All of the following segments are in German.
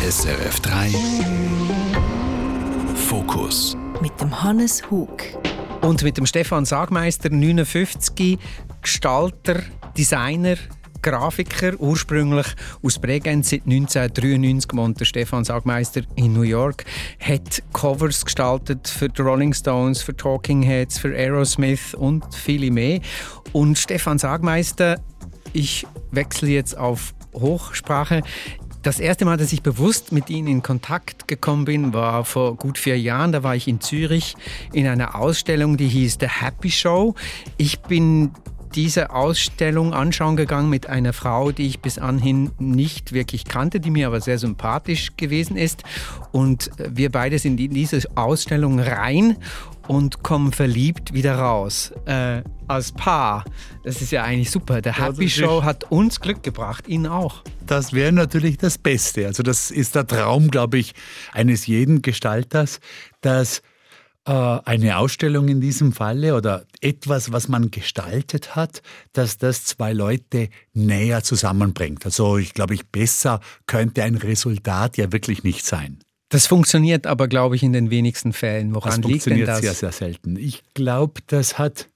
SRF 3 Fokus mit dem Hannes Hug. Und mit dem Stefan Sagmeister, 59, Gestalter, Designer, Grafiker, ursprünglich aus Bregenz seit 1993 wohnt der Stefan Sagmeister in New York, hat Covers gestaltet für die Rolling Stones, für Talking Heads, für Aerosmith und viele mehr. Und Stefan Sagmeister, ich wechsle jetzt auf Hochsprache. Das erste Mal, dass ich bewusst mit Ihnen in Kontakt gekommen bin, war vor gut vier Jahren. Da war ich in Zürich in einer Ausstellung, die hieß The Happy Show. Ich bin diese Ausstellung anschauen gegangen mit einer Frau, die ich bis anhin nicht wirklich kannte, die mir aber sehr sympathisch gewesen ist. Und wir beide sind in diese Ausstellung rein und kommen verliebt wieder raus. Äh, als Paar. Das ist ja eigentlich super. Der Happy Show hat uns Glück gebracht, Ihnen auch. Das wäre natürlich das Beste. Also das ist der Traum, glaube ich, eines jeden Gestalters, dass äh, eine Ausstellung in diesem Falle oder etwas, was man gestaltet hat, dass das zwei Leute näher zusammenbringt. Also ich glaube, ich besser könnte ein Resultat ja wirklich nicht sein. Das funktioniert aber, glaube ich, in den wenigsten Fällen. Woran das liegt denn das? sehr, sehr selten. Ich glaube, das hat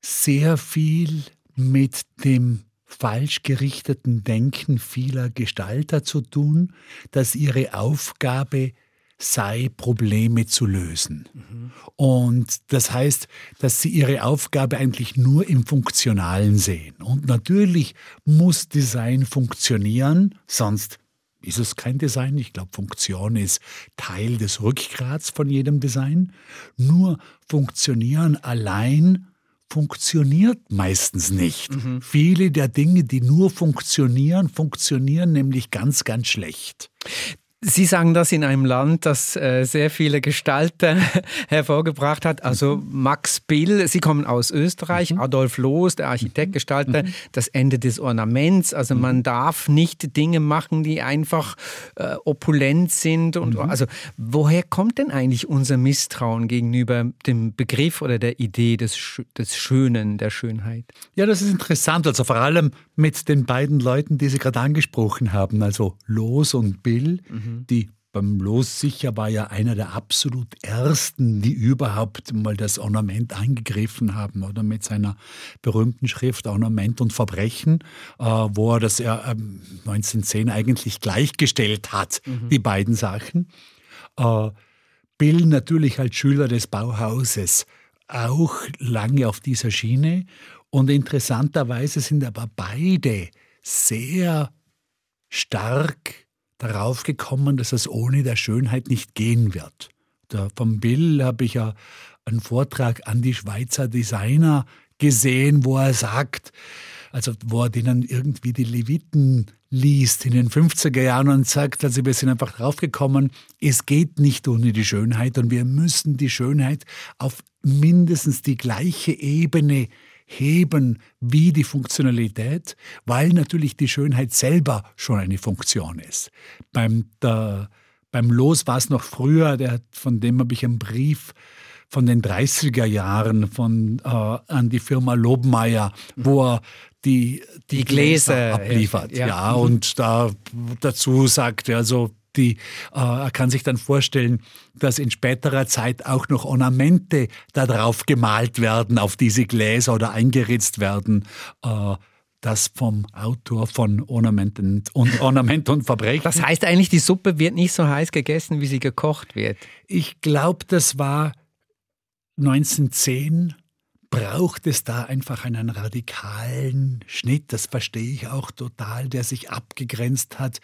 sehr viel mit dem falsch gerichteten Denken vieler Gestalter zu tun, dass ihre Aufgabe sei, Probleme zu lösen. Mhm. Und das heißt, dass sie ihre Aufgabe eigentlich nur im Funktionalen sehen. Und natürlich muss Design funktionieren, sonst ist es kein Design. Ich glaube, Funktion ist Teil des Rückgrats von jedem Design. Nur funktionieren allein funktioniert meistens nicht. Mhm. Viele der Dinge, die nur funktionieren, funktionieren nämlich ganz, ganz schlecht. Sie sagen das in einem Land, das äh, sehr viele Gestalter hervorgebracht hat. Also. Max Bill, Sie kommen aus Österreich, mhm. Adolf Loos, der Architekt, mhm. Gestalter, mhm. das Ende des Ornaments. Also man mhm. darf nicht Dinge machen, die einfach äh, opulent sind. Und mhm. also woher kommt denn eigentlich unser Misstrauen gegenüber dem Begriff oder der Idee des, des Schönen, der Schönheit? Ja, das ist interessant. Also vor allem mit den beiden Leuten, die Sie gerade angesprochen haben, also Loos und Bill. Mhm die beim Los sicher war ja einer der absolut ersten, die überhaupt mal das Ornament eingegriffen haben, oder mit seiner berühmten Schrift Ornament und Verbrechen, äh, wo er das ja, äh, 1910 eigentlich gleichgestellt hat, mhm. die beiden Sachen. Äh, Bill natürlich als Schüler des Bauhauses auch lange auf dieser Schiene und interessanterweise sind aber beide sehr stark darauf gekommen, dass es ohne der Schönheit nicht gehen wird. Da vom Bill habe ich ja einen Vortrag an die Schweizer Designer gesehen, wo er sagt, also wo er denen irgendwie die Leviten liest in den 50er Jahren und sagt, also wir sind einfach draufgekommen, es geht nicht ohne die Schönheit und wir müssen die Schönheit auf mindestens die gleiche Ebene heben wie die Funktionalität, weil natürlich die Schönheit selber schon eine Funktion ist. Beim, der, beim Los war es noch früher, der, von dem habe ich einen Brief von den 30er Jahren von, äh, an die Firma Lobmeier, wo er die, die, die Gläser, Gläser, abliefert. Ja, ja. und da dazu sagt er, also die, äh, er kann sich dann vorstellen, dass in späterer Zeit auch noch Ornamente darauf gemalt werden, auf diese Gläser oder eingeritzt werden. Äh, das vom Autor von Ornament und, Ornament und Verbrechen. Das heißt eigentlich, die Suppe wird nicht so heiß gegessen, wie sie gekocht wird. Ich glaube, das war 1910 braucht es da einfach einen radikalen Schnitt, das verstehe ich auch total, der sich abgegrenzt hat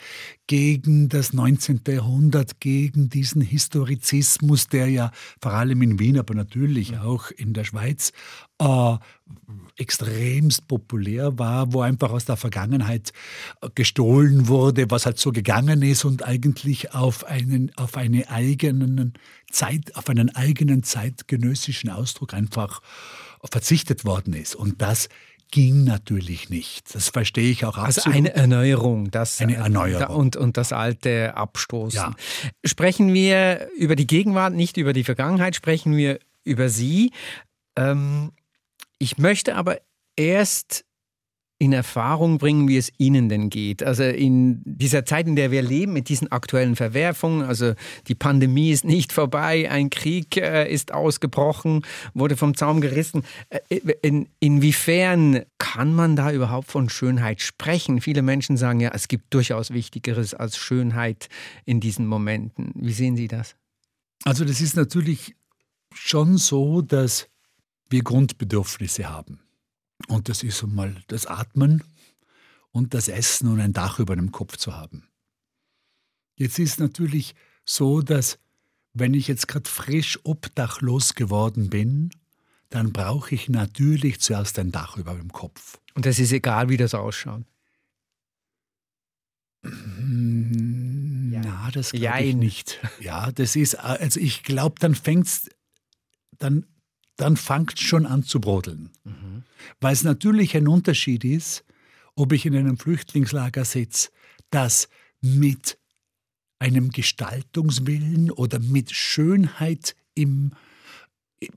gegen das 19. Jahrhundert, gegen diesen Historizismus, der ja vor allem in Wien, aber natürlich auch in der Schweiz äh, extremst populär war, wo einfach aus der Vergangenheit gestohlen wurde, was halt so gegangen ist und eigentlich auf einen, auf eine eigenen Zeit, auf einen eigenen zeitgenössischen Ausdruck einfach verzichtet worden ist. Und das ging natürlich nicht. Das verstehe ich auch absolut. Also eine Erneuerung. Das, eine Erneuerung. Und, und das alte Abstoßen. Ja. Sprechen wir über die Gegenwart, nicht über die Vergangenheit, sprechen wir über Sie. Ähm, ich möchte aber erst in Erfahrung bringen, wie es Ihnen denn geht. Also in dieser Zeit, in der wir leben, mit diesen aktuellen Verwerfungen, also die Pandemie ist nicht vorbei, ein Krieg äh, ist ausgebrochen, wurde vom Zaum gerissen. Äh, in, inwiefern kann man da überhaupt von Schönheit sprechen? Viele Menschen sagen ja, es gibt durchaus Wichtigeres als Schönheit in diesen Momenten. Wie sehen Sie das? Also das ist natürlich schon so, dass wir Grundbedürfnisse haben. Und das ist einmal das Atmen und das Essen und ein Dach über dem Kopf zu haben. Jetzt ist natürlich so, dass wenn ich jetzt gerade frisch obdachlos geworden bin, dann brauche ich natürlich zuerst ein Dach über dem Kopf. Und das ist egal, wie das ausschaut. Na, das glaube ich nicht. Ja, das ist, also ich glaube, dann fängt's, dann dann fängt es schon an zu brodeln. Mhm. Weil es natürlich ein Unterschied ist, ob ich in einem Flüchtlingslager sitze, das mit einem Gestaltungswillen oder mit Schönheit im,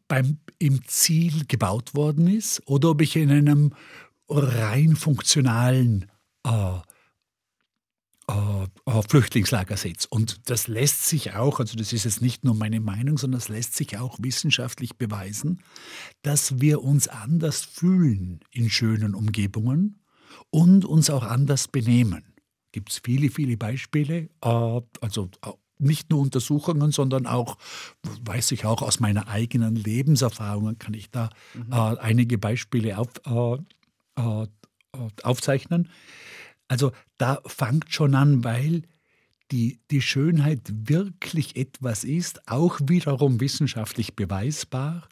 beim, im Ziel gebaut worden ist, oder ob ich in einem rein funktionalen äh, Flüchtlingslager sitze. Und das lässt sich auch, also das ist jetzt nicht nur meine Meinung, sondern das lässt sich auch wissenschaftlich beweisen, dass wir uns anders fühlen in schönen Umgebungen und uns auch anders benehmen. Gibt es viele, viele Beispiele, äh, also nicht nur Untersuchungen, sondern auch, weiß ich auch aus meiner eigenen Lebenserfahrung, kann ich da mhm. einige Beispiele auf, aufzeichnen. Also da fängt schon an, weil die, die Schönheit wirklich etwas ist, auch wiederum wissenschaftlich beweisbar,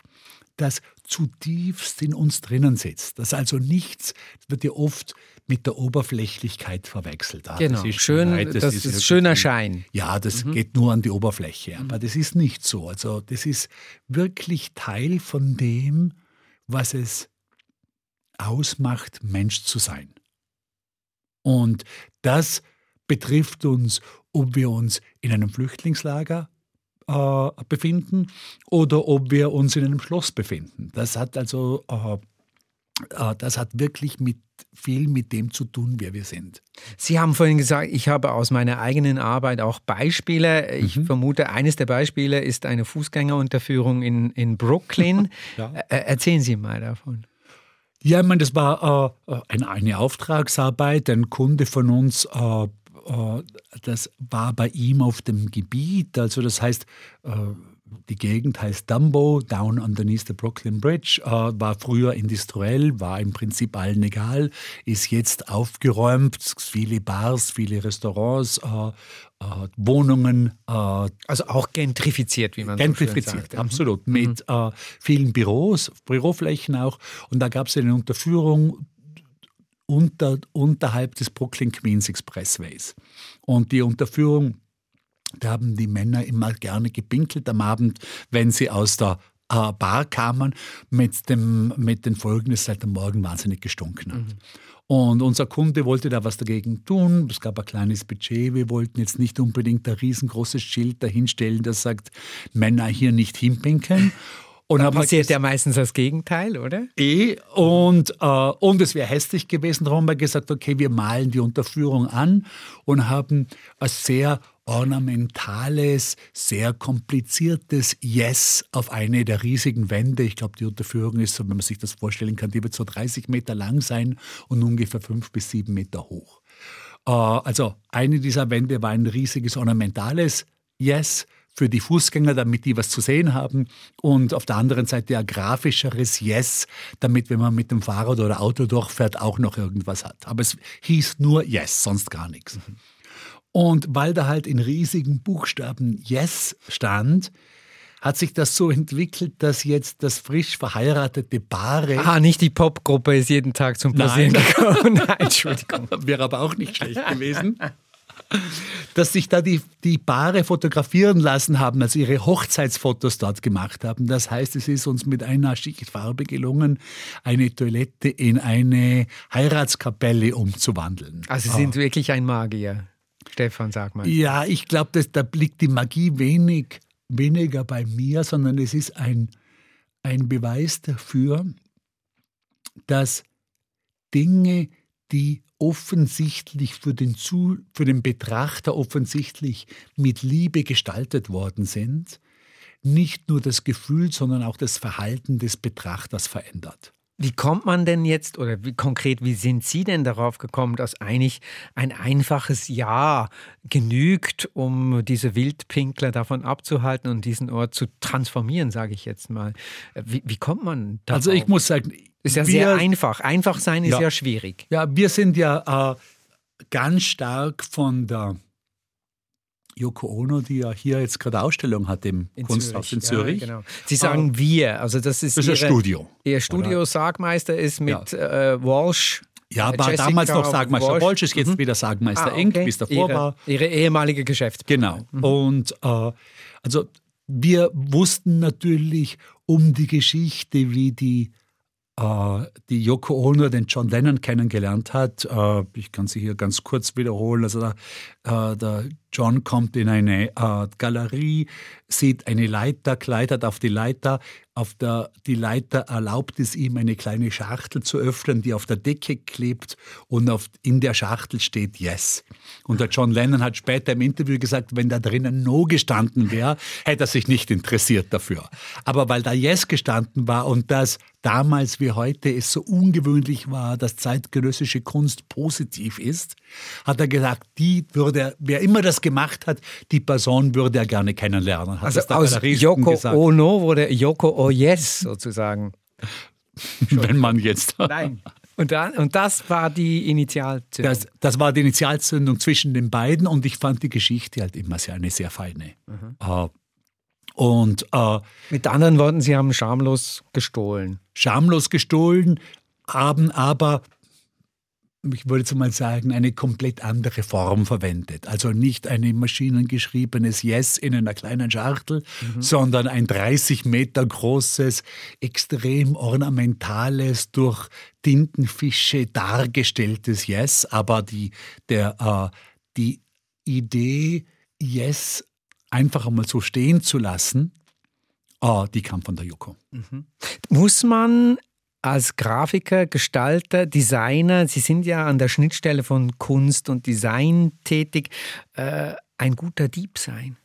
das zutiefst in uns drinnen sitzt. Das also nichts, das wird ja oft mit der Oberflächlichkeit verwechselt. Ah, genau, das ist Schön, Schönheit, das, das ist, ist schöner Schein. Ja, das mhm. geht nur an die Oberfläche, aber mhm. das ist nicht so. Also das ist wirklich Teil von dem, was es ausmacht, Mensch zu sein. Und das betrifft uns, ob wir uns in einem Flüchtlingslager äh, befinden oder ob wir uns in einem Schloss befinden. Das hat also äh, äh, das hat wirklich mit, viel mit dem zu tun, wer wir sind. Sie haben vorhin gesagt, ich habe aus meiner eigenen Arbeit auch Beispiele. Ich mhm. vermute, eines der Beispiele ist eine Fußgängerunterführung in, in Brooklyn. ja. Erzählen Sie mal davon. Ja, ich meine, das war äh, eine, eine, Auftragsarbeit. Ein Kunde von uns, äh, äh, das war bei ihm auf dem Gebiet. Also das heißt, äh, die Gegend heißt Dumbo, down underneath the Brooklyn Bridge, äh, war früher industriell, war im Prinzip allen egal, ist jetzt aufgeräumt, viele Bars, viele Restaurants, äh, äh, Wohnungen. Äh, also auch gentrifiziert, wie man gentrifiziert, so sagt. absolut. Mhm. Mit äh, vielen Büros, Büroflächen auch. Und da gab es eine Unterführung unter, unterhalb des Brooklyn Queens Expressways. Und die Unterführung da haben die Männer immer gerne gepinkelt am Abend, wenn sie aus der äh, Bar kamen, mit, dem, mit den Folgen, es seit dem Morgen wahnsinnig gestunken hat. Mhm. Und unser Kunde wollte da was dagegen tun. Es gab ein kleines Budget. Wir wollten jetzt nicht unbedingt ein riesengroßes Schild dahinstellen, das sagt, Männer hier nicht hinpinkeln. Und da passiert ja meistens das Gegenteil, oder? Eh, und, äh, und es wäre hässlich gewesen. Darum haben wir gesagt, okay, wir malen die Unterführung an und haben ein sehr ornamentales, sehr kompliziertes Yes auf eine der riesigen Wände. Ich glaube, die Unterführung ist, wenn man sich das vorstellen kann, die wird so 30 Meter lang sein und ungefähr fünf bis sieben Meter hoch. Äh, also eine dieser Wände war ein riesiges ornamentales Yes für die Fußgänger, damit die was zu sehen haben. Und auf der anderen Seite ein grafischeres Yes, damit, wenn man mit dem Fahrrad oder Auto durchfährt, auch noch irgendwas hat. Aber es hieß nur Yes, sonst gar nichts. Mhm. Und weil da halt in riesigen Buchstaben Yes stand, hat sich das so entwickelt, dass jetzt das frisch verheiratete Paare. Ah, nicht die Popgruppe ist jeden Tag zum Passieren gekommen. Nein, Entschuldigung. Wäre aber auch nicht schlecht gewesen dass sich da die, die Paare fotografieren lassen haben, also ihre Hochzeitsfotos dort gemacht haben. Das heißt, es ist uns mit einer schicken Farbe gelungen, eine Toilette in eine Heiratskapelle umzuwandeln. Also Sie sind oh. wirklich ein Magier, Stefan, sag mal. Ja, ich glaube, da liegt die Magie wenig, weniger bei mir, sondern es ist ein, ein Beweis dafür, dass Dinge, die offensichtlich für den, Zu für den Betrachter offensichtlich mit Liebe gestaltet worden sind, nicht nur das Gefühl, sondern auch das Verhalten des Betrachters verändert. Wie kommt man denn jetzt oder wie konkret, wie sind Sie denn darauf gekommen, dass eigentlich ein einfaches Ja genügt, um diese Wildpinkler davon abzuhalten und diesen Ort zu transformieren, sage ich jetzt mal. Wie, wie kommt man darauf? Also ich muss sagen, ist ja wir, sehr einfach. Einfach sein ist Ja. ja schwierig. Ja, wir sind ja äh, ganz stark von der Yoko Ono, die ja hier jetzt gerade Ausstellung hat im Kunsthaus in Zürich. Ja, genau. Sie sagen wir, also das ist Das ist Ihre, Studio. Ihr Studio Sargmeister ist mit äh, Walsh. Ja, äh, war Jessica damals noch Sagmeister Walsh. Walsh, ist jetzt wieder Sagmeister Ah, Eng, okay. wie es davor ihre, war. Ihre ehemalige Geschäftspartnerin. Genau. Und äh, also wir wussten natürlich um die Geschichte, wie die, äh, die Yoko Ono den John Lennon kennengelernt hat. Äh, ich kann sie hier ganz kurz wiederholen. Also da, der John kommt in eine äh, Galerie, sieht eine Leiter, klettert auf die Leiter. Auf der, die Leiter erlaubt es ihm, eine kleine Schachtel zu öffnen, die auf der Decke klebt und auf, in der Schachtel steht Yes. Und der John Lennon hat später im Interview gesagt, wenn da drinnen No gestanden wäre, hätte er sich nicht interessiert dafür. Aber weil da Yes gestanden war und das damals wie heute es so ungewöhnlich war, dass zeitgenössische Kunst positiv ist, hat er gesagt, die würde, wer immer das gemacht hat, die Person würde er gerne kennenlernen. Hat Also das aus Yoko gesagt. Ono wurde Yoko Oh Yes sozusagen. wenn man jetzt. Nein. Und, dann, und das war die Initialzündung. Das, das war die Initialzündung zwischen den beiden und ich fand die Geschichte halt immer sehr, eine sehr feine. Äh, und äh, Mit anderen Worten, Sie haben schamlos gestohlen. schamlos gestohlen, haben aber, ich würde jetzt mal sagen, eine komplett andere Form verwendet. Also nicht ein maschinengeschriebenes Yes in einer kleinen Schachtel, sondern ein 30 Meter großes, extrem ornamentales, durch Tintenfische dargestelltes Yes. Aber die, der, äh, die Idee, Yes einfach einmal so stehen zu lassen, äh, die kam von der Yoko. Muss man als Grafiker, Gestalter, Designer, Sie sind ja an der Schnittstelle von Kunst und Design tätig, äh, ein guter Dieb sein?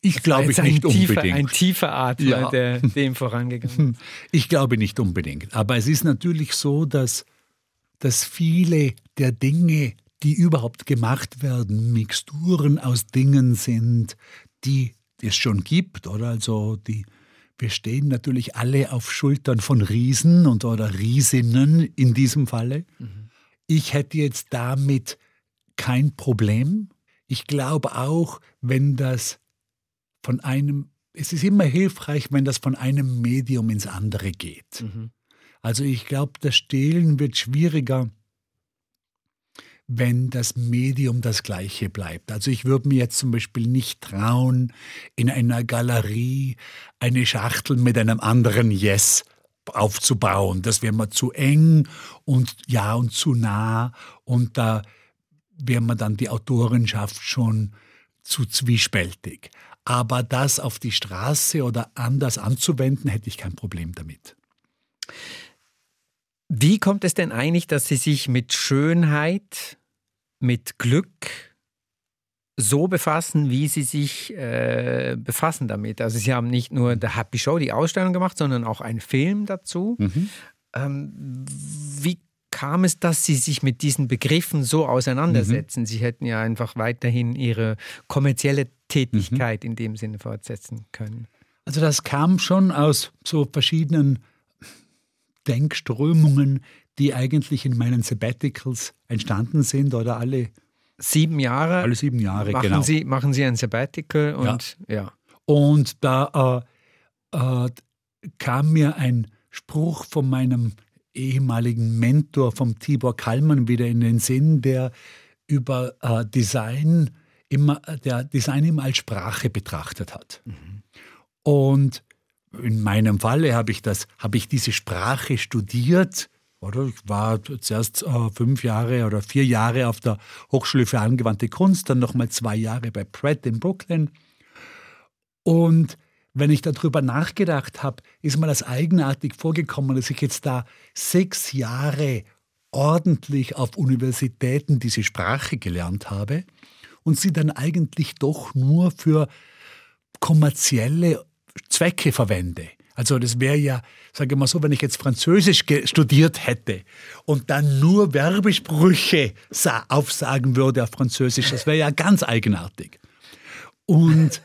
Ich glaube ich nicht tiefer, unbedingt. Ein tiefer Atmer, Ja. der dem vorangegangen ist. Ich glaube nicht unbedingt. Aber es ist natürlich so, dass, dass viele der Dinge, die überhaupt gemacht werden, Mixturen aus Dingen sind, die es schon gibt, oder? Also die, wir stehen natürlich alle auf Schultern von Riesen und oder Riesinnen in diesem Falle. Ich hätte jetzt damit kein Problem. Ich glaube auch, wenn das von einem, es ist immer hilfreich, wenn das von einem Medium ins andere geht. Also ich glaube, das Stehlen wird schwieriger, wenn das Medium das gleiche bleibt. Also ich würde mir jetzt zum Beispiel nicht trauen, in einer Galerie eine Schachtel mit einem anderen Yes aufzubauen. Das wäre mir zu eng und ja und zu nah und da wäre mir dann die Autorenschaft schon zu zwiespältig. Aber das auf die Straße oder anders anzuwenden, hätte ich kein Problem damit. Wie kommt es denn eigentlich, dass Sie sich mit Schönheit, mit Glück so befassen, wie Sie sich äh, befassen damit? Also Sie haben nicht nur The Happy Show, die Ausstellung gemacht, sondern auch einen Film dazu. Ähm, wie kam es, dass Sie sich mit diesen Begriffen so auseinandersetzen? Sie hätten ja einfach weiterhin Ihre kommerzielle Tätigkeit in dem Sinne fortsetzen können. Also das kam schon aus so verschiedenen Denkströmungen, die eigentlich in meinen Sabbaticals entstanden sind oder alle, Sieben Jahre alle sieben Jahre, machen, genau. Sie, machen Sie ein Sabbatical und ja. Und da äh, äh, kam mir ein Spruch von meinem ehemaligen Mentor, vom Tibor Kallmann, wieder in den Sinn, der über äh, Design immer, der Design immer als Sprache betrachtet hat. Und in meinem Falle habe ich das, habe ich diese Sprache studiert. Oder ich war zuerst äh, fünf Jahre oder vier Jahre auf der Hochschule für angewandte Kunst, dann nochmal zwei Jahre bei Pratt in Brooklyn. Und wenn ich darüber nachgedacht habe, ist mir das eigenartig vorgekommen, dass ich jetzt da sechs Jahre ordentlich auf Universitäten diese Sprache gelernt habe und sie dann eigentlich doch nur für kommerzielle Zwecke verwende. Also das wäre ja, sage ich mal so, wenn ich jetzt Französisch studiert hätte und dann nur Werbesprüche aufsagen würde auf Französisch, das wäre ja ganz eigenartig. Und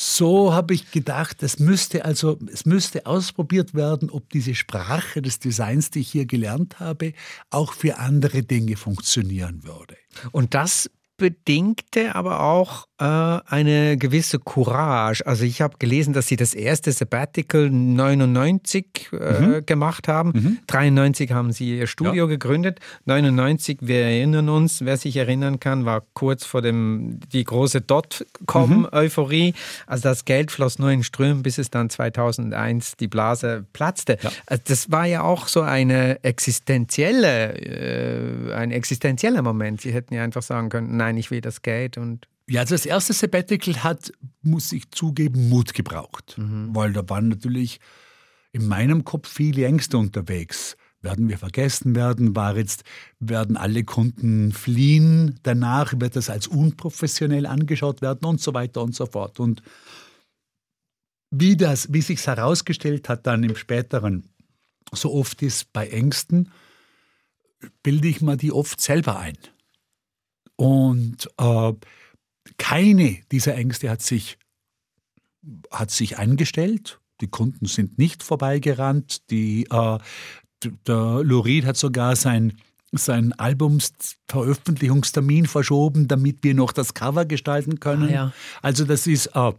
so habe ich gedacht, es müsste also, es müsste ausprobiert werden, ob diese Sprache des Designs, die ich hier gelernt habe, auch für andere Dinge funktionieren würde. Und das bedingte aber auch eine gewisse Courage. Also ich habe gelesen, dass Sie das erste Sabbatical 99 äh, mhm. gemacht haben. Mhm. 93 haben Sie Ihr Studio ja. gegründet. 99, wir erinnern uns, wer sich erinnern kann, war kurz vor dem die große Dotcom-Euphorie. Mhm. Also das Geld floss nur in Strömen, bis es dann 2001 die Blase platzte. Ja. Also das war ja auch so eine existenzielle, äh, ein existenzieller Moment. Sie hätten ja einfach sagen können, nein, ich will das Geld und ja, also das erste Sabbatical hat, muss ich zugeben, Mut gebraucht. Mhm. Weil da waren natürlich in meinem Kopf viele Ängste unterwegs. Werden wir vergessen werden? War jetzt, werden alle Kunden fliehen? Danach wird das als unprofessionell angeschaut werden und so weiter und so fort. Und wie das, wie sich herausgestellt hat dann im späteren, so oft ist bei Ängsten, bilde ich mir die oft selber ein. Und äh, keine dieser Ängste hat sich, hat sich eingestellt. Die Kunden sind nicht vorbeigerannt. Die, äh, der Lorid hat sogar sein, sein Albumsveröffentlichungstermin verschoben, damit wir noch das Cover gestalten können. Ah, ja. Also das ist äh,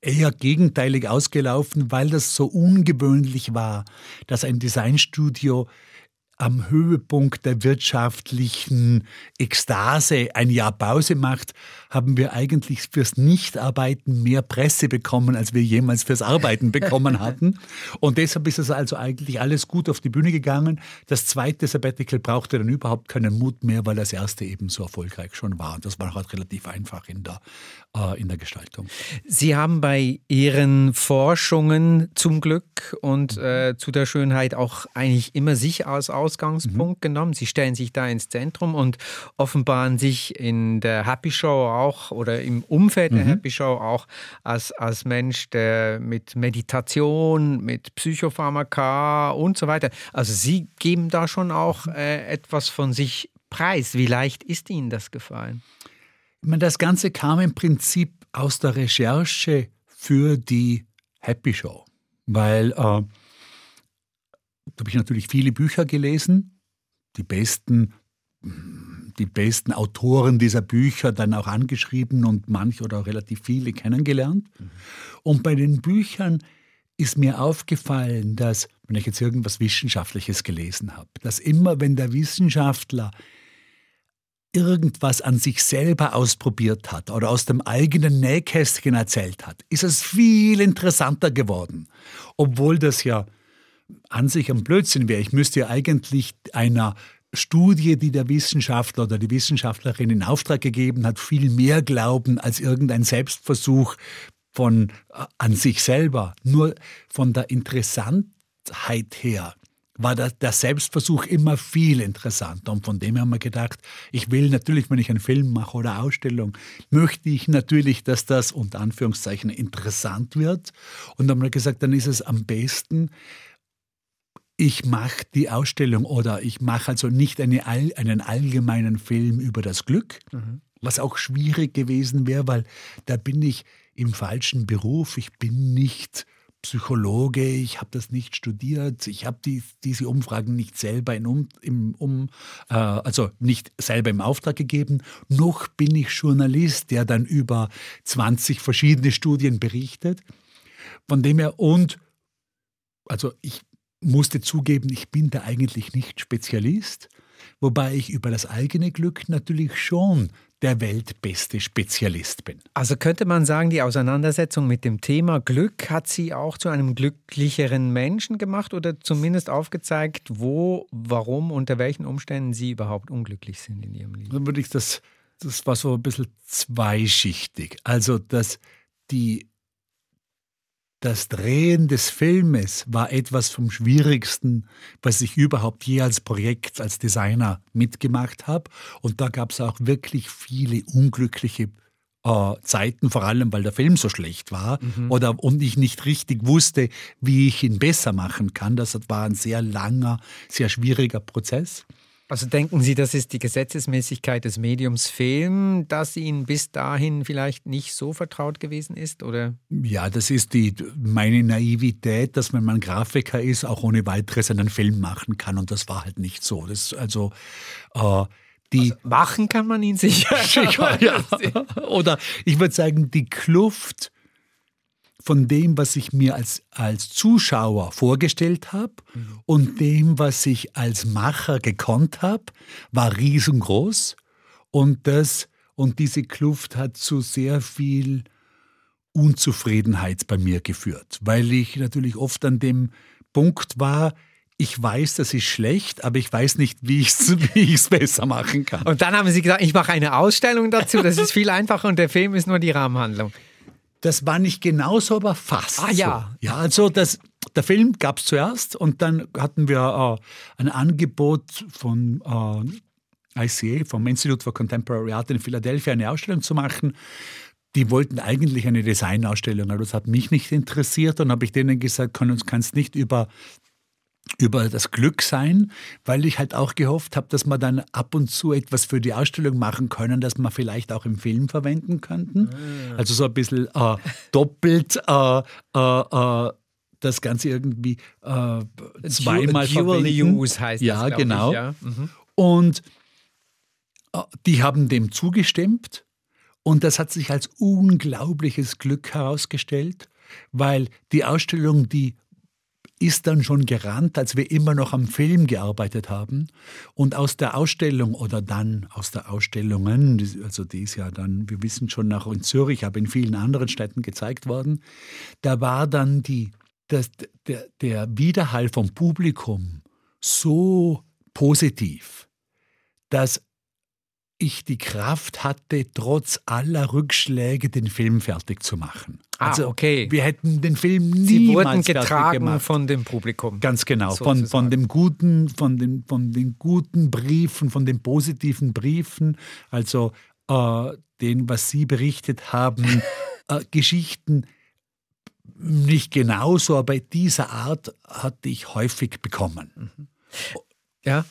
eher gegenteilig ausgelaufen, weil das so ungewöhnlich war, dass ein Designstudio am Höhepunkt der wirtschaftlichen Ekstase ein Jahr Pause macht, haben wir eigentlich fürs Nichtarbeiten mehr Presse bekommen, als wir jemals fürs Arbeiten bekommen hatten. Und deshalb ist es also eigentlich alles gut auf die Bühne gegangen. Das zweite Sabbatical brauchte dann überhaupt keinen Mut mehr, weil das erste eben so erfolgreich schon war. Und das war halt relativ einfach in der, in der Gestaltung. Sie haben bei Ihren Forschungen zum Glück und äh, zu der Schönheit auch eigentlich immer sich als Ausgangspunkt mhm. genommen. Sie stellen sich da ins Zentrum und offenbaren sich in der Happy Show auch oder im Umfeld mhm. der Happy Show auch als, als Mensch, der mit Meditation, mit Psychopharmaka und so weiter. Also Sie geben da schon auch äh, etwas von sich preis. Wie leicht ist Ihnen das gefallen? Meine, das Ganze kam im Prinzip aus der Recherche für die Happy Show, weil äh, da habe ich natürlich viele Bücher gelesen, die besten, die besten Autoren dieser Bücher dann auch angeschrieben und manche oder relativ viele kennengelernt. Mhm. Und bei den Büchern ist mir aufgefallen, dass, wenn ich jetzt irgendwas Wissenschaftliches gelesen habe, dass immer, wenn der Wissenschaftler irgendwas an sich selber ausprobiert hat oder aus dem eigenen Nähkästchen erzählt hat, ist es viel interessanter geworden. Obwohl das ja an sich ein Blödsinn wäre. Ich müsste ja eigentlich einer Studie, die der Wissenschaftler oder die Wissenschaftlerin in Auftrag gegeben hat, viel mehr glauben als irgendein Selbstversuch von äh, an sich selber. Nur von der Interessantheit her war der, der, Selbstversuch immer viel interessanter. Und von dem haben wir gedacht, ich will natürlich, wenn ich einen Film mache oder Ausstellung, möchte ich natürlich, dass das unter Anführungszeichen interessant wird. Und dann haben wir gesagt, dann ist es am besten, ich mache die Ausstellung oder ich mache also nicht eine, einen allgemeinen Film über das Glück, mhm. was auch schwierig gewesen wäre, weil da bin ich im falschen Beruf. Ich bin nicht Psychologe, ich habe das nicht studiert, ich habe die, diese Umfragen nicht selber in um, im, um äh, also nicht selber im Auftrag gegeben, noch bin ich Journalist, der dann über 20 verschiedene Studien berichtet. Von dem her und also ich musste zugeben, ich bin da eigentlich nicht Spezialist, wobei ich über das eigene Glück natürlich schon der weltbeste Spezialist bin. Also könnte man sagen, die Auseinandersetzung mit dem Thema Glück hat Sie auch zu einem glücklicheren Menschen gemacht oder zumindest aufgezeigt, wo, warum, unter welchen Umständen Sie überhaupt unglücklich sind in Ihrem Leben? Dann würde ich das, das war so ein bisschen zweischichtig. Also, dass die das Drehen des Filmes war etwas vom Schwierigsten, was ich überhaupt je als Projekt, als Designer mitgemacht habe. Und da gab es auch wirklich viele unglückliche äh, Zeiten, vor allem weil der Film so schlecht war mhm. oder und ich nicht richtig wusste, wie ich ihn besser machen kann. Das war ein sehr langer, sehr schwieriger Prozess. Also denken Sie, das ist die Gesetzesmäßigkeit des Mediums Film, dass Ihnen bis dahin vielleicht nicht so vertraut gewesen ist? Oder? Ja, das ist die, meine Naivität, dass wenn man Grafiker ist, auch ohne weiteres einen Film machen kann. Und das war halt nicht so. Das, also, äh, die also machen kann man ihn sicher. sicher ja. Oder ich würde sagen, die Kluft von dem, was ich mir als, als Zuschauer vorgestellt habe mhm. und dem, was ich als Macher gekonnt habe, war riesengroß. Und, das, und diese Kluft hat zu sehr viel Unzufriedenheit bei mir geführt, weil ich natürlich oft an dem Punkt war, ich weiß, das ist schlecht, aber ich weiß nicht, wie ich es wie besser machen kann. Und dann haben Sie gesagt, ich mache eine Ausstellung dazu, das ist viel einfacher und der Film ist nur die Rahmenhandlung. Das war nicht genauso, aber fast. Ah ja. So. Ja, also das, der Film gab es zuerst und dann hatten wir äh, ein Angebot von äh, ICA, vom Institute for Contemporary Art in Philadelphia, eine Ausstellung zu machen. Die wollten eigentlich eine Designausstellung, aber das hat mich nicht interessiert. Und habe ich denen gesagt, kannst nicht über über das Glück sein, weil ich halt auch gehofft habe, dass wir dann ab und zu etwas für die Ausstellung machen können, das wir vielleicht auch im Film verwenden könnten. Ah. Also so ein bisschen äh, doppelt äh, äh, äh das Ganze irgendwie äh, zweimal Dual verwenden. Use heißt ja, das, genau. Ich, ja. Mhm. Und äh, die haben dem zugestimmt und das hat sich als unglaubliches Glück herausgestellt, weil die Ausstellung, die ist dann schon gerannt, als wir immer noch am Film gearbeitet haben. Und aus der Ausstellung oder dann aus der Ausstellungen, also die ist ja dann, wir wissen schon nach in Zürich, aber in vielen anderen Städten gezeigt worden, da war dann die, das, der, der Widerhall vom Publikum so positiv, dass ich die Kraft hatte, trotz aller Rückschläge den Film fertig zu machen. Ah, also okay. Wir hätten den Film niemals Sie wurden getragen von dem Publikum. Ganz genau, von, von, dem guten, von, den, von den guten Briefen, von den positiven Briefen, also äh, den, was Sie berichtet haben, äh, Geschichten nicht genauso, aber dieser Art hatte ich häufig bekommen. Mhm. Ja,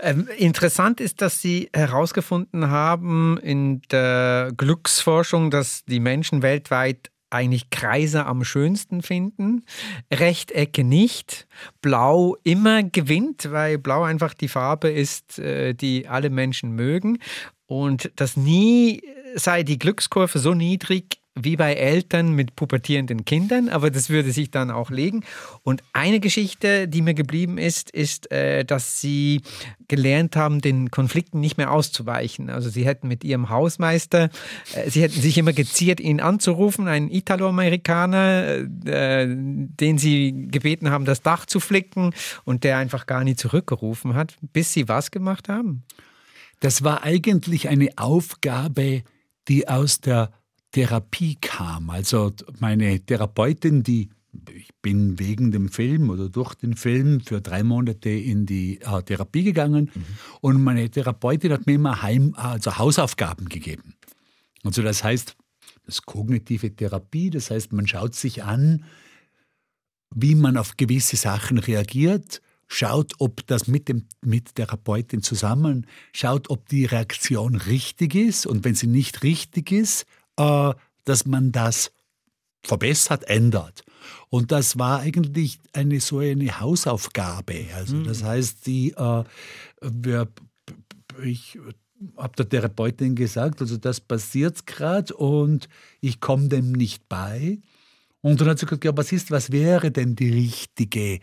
ähm, interessant ist, dass Sie herausgefunden haben in der Glücksforschung, dass die Menschen weltweit eigentlich Kreise am schönsten finden, Rechtecke nicht, Blau immer gewinnt, weil Blau einfach die Farbe ist, äh, die alle Menschen mögen. Und dass nie sei die Glückskurve so niedrig wie bei Eltern mit pubertierenden Kindern, aber das würde sich dann auch legen. Und eine Geschichte, die mir geblieben ist, ist, äh, dass sie gelernt haben, den Konflikten nicht mehr auszuweichen. Also sie hätten mit ihrem Hausmeister, äh, sie hätten sich immer geziert, ihn anzurufen, einen Italo-Amerikaner, äh, den sie gebeten haben, das Dach zu flicken und der einfach gar nie zurückgerufen hat, bis sie was gemacht haben. Das war eigentlich eine Aufgabe, die aus der Therapie kam. Also meine Therapeutin, die ich bin wegen dem Film oder durch den Film für drei Monate in die äh, Therapie gegangen mhm. und meine Therapeutin hat mir immer Heim, also Hausaufgaben gegeben. Also das heißt, das kognitive Therapie, das heißt, man schaut sich an, wie man auf gewisse Sachen reagiert, schaut, ob das mit dem mit Therapeutin zusammen, schaut, ob die Reaktion richtig ist und wenn sie nicht richtig ist, äh, dass man das verbessert, ändert. Und das war eigentlich eine so eine Hausaufgabe. Also das mhm. heißt, die, äh, wir, ich habe der Therapeutin gesagt, also das passiert gerade und ich komme dem nicht bei. Und dann hat sie gesagt, ja, was ist, was wäre denn die richtige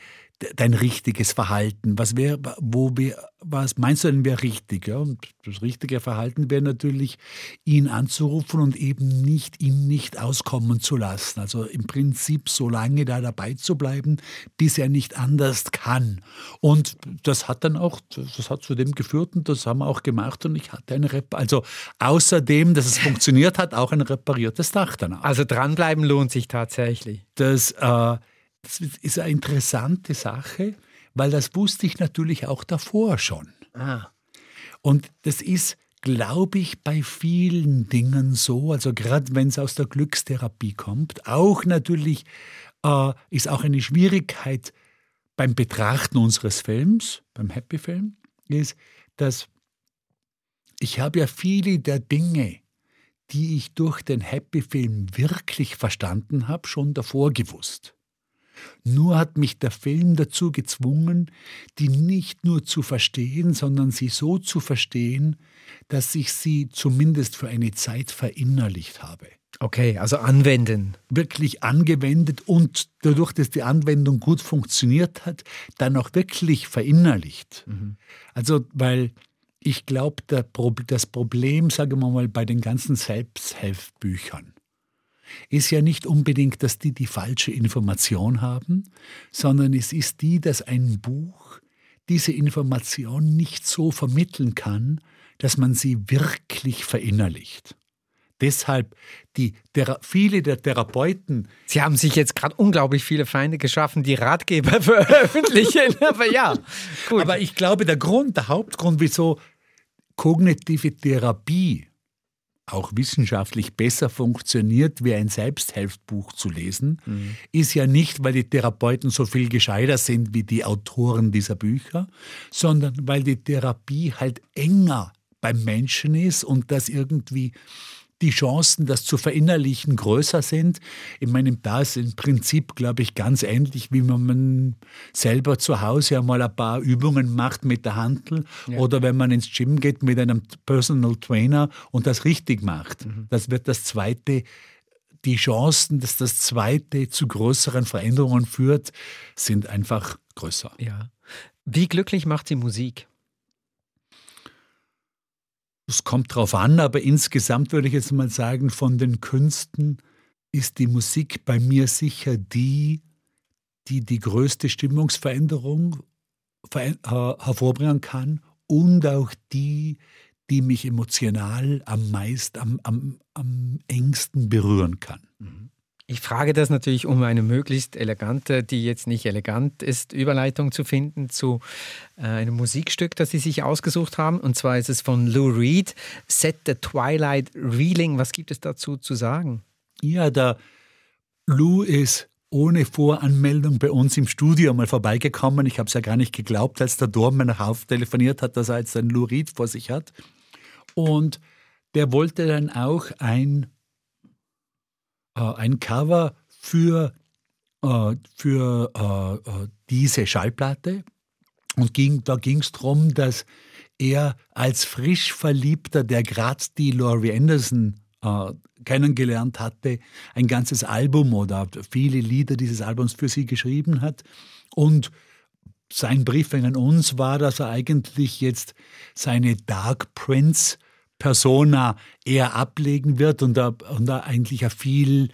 dein richtiges Verhalten? Was wäre, wo wir, was meinst du denn wäre richtig? Ja, und das richtige Verhalten wäre natürlich, ihn anzurufen und eben nicht ihn nicht auskommen zu lassen. Also im Prinzip so lange da dabei zu bleiben, bis er nicht anders kann. Und das hat dann auch, das hat zu dem geführt und das haben wir auch gemacht und ich hatte eine Rep also außerdem, dass es funktioniert hat, auch ein repariertes Dach danach. Also dranbleiben lohnt sich tatsächlich. Das, äh, das ist eine interessante Sache, weil das wusste ich natürlich auch davor schon. Ah. Und das ist, glaube ich, bei vielen Dingen so, also gerade wenn es aus der Glückstherapie kommt, auch natürlich äh, ist auch eine Schwierigkeit beim Betrachten unseres Films, beim Happy Film, ist, dass ich habe ja viele der Dinge, die ich durch den Happy Film wirklich verstanden habe, schon davor gewusst. Nur hat mich der Film dazu gezwungen, die nicht nur zu verstehen, sondern sie so zu verstehen, dass ich sie zumindest für eine Zeit verinnerlicht habe. Okay, also anwenden. Wirklich angewendet und dadurch, dass die Anwendung gut funktioniert hat, dann auch wirklich verinnerlicht. Mhm. Also, weil ich glaube, das Problem, sagen wir mal, bei den ganzen Selbsthilfbüchern ist ja nicht unbedingt, dass die die falsche Information haben, sondern es ist die, dass ein Buch diese Information nicht so vermitteln kann, dass man sie wirklich verinnerlicht. Deshalb die viele der Therapeuten. Sie haben sich jetzt gerade unglaublich viele Feinde geschaffen, die Ratgeber veröffentlichen. Aber ja, gut. Aber ich glaube, der Grund, der Hauptgrund, wieso kognitive Therapie auch wissenschaftlich besser funktioniert, wie ein Selbsthilfbuch zu lesen, mhm. ist ja nicht, weil die Therapeuten so viel gescheiter sind wie die Autoren dieser Bücher, sondern weil die Therapie halt enger beim Menschen ist und das irgendwie die Chancen, das zu verinnerlichen, größer sind. Ich meine, da ist im Prinzip, glaube ich, ganz ähnlich, wie wenn man selber zu Hause einmal ein paar Übungen macht mit der Handel ja. oder wenn man ins Gym geht mit einem Personal Trainer und das richtig macht. Mhm. Das wird das zweite die Chancen, dass das zweite zu größeren Veränderungen führt, sind einfach größer. Ja. Wie glücklich macht sie Musik? Es kommt drauf an, aber insgesamt würde ich jetzt mal sagen, von den Künsten ist die Musik bei mir sicher die, die die größte Stimmungsveränderung hervorbringen kann und auch die, die mich emotional am meisten, am, am, am engsten berühren kann. Mhm. Ich frage das natürlich, um eine möglichst elegante, die jetzt nicht elegant ist, Überleitung zu finden zu äh, einem Musikstück, das Sie sich ausgesucht haben. Und zwar ist es von Lou Reed, Set the Twilight Reeling. Was gibt es dazu zu sagen? Ja, der Lou ist ohne Voranmeldung bei uns im Studio mal vorbeigekommen. Ich habe es ja gar nicht geglaubt, als der Dorn nach Hauf telefoniert hat, dass er jetzt einen Lou Reed vor sich hat. Und der wollte dann auch ein äh, ein Cover für, äh, für äh, äh, diese Schallplatte. Und ging, da ging es darum, dass er als frisch Verliebter, der gerade die Laurie Anderson äh, kennengelernt hatte, ein ganzes Album oder viele Lieder dieses Albums für sie geschrieben hat. Und sein Brief an uns war, dass er eigentlich jetzt seine Dark Prince Persona eher ablegen wird und da, und da eigentlich eine viel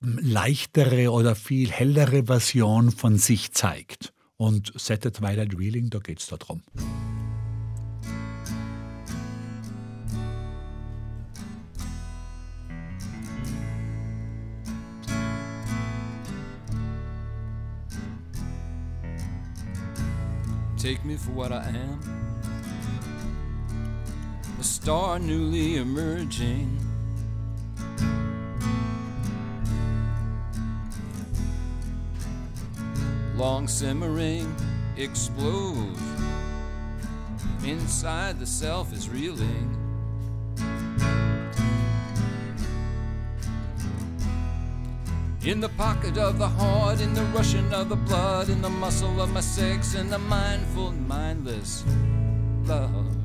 leichtere oder viel hellere Version von sich zeigt. Und Set the Twilight Reeling, da geht es darum. Take me for what I am. A star newly emerging. Long simmering explode. Inside the self is reeling. In the pocket of the heart, in the rushing of the blood, in the muscle of my sex, in the mindful, mindless love.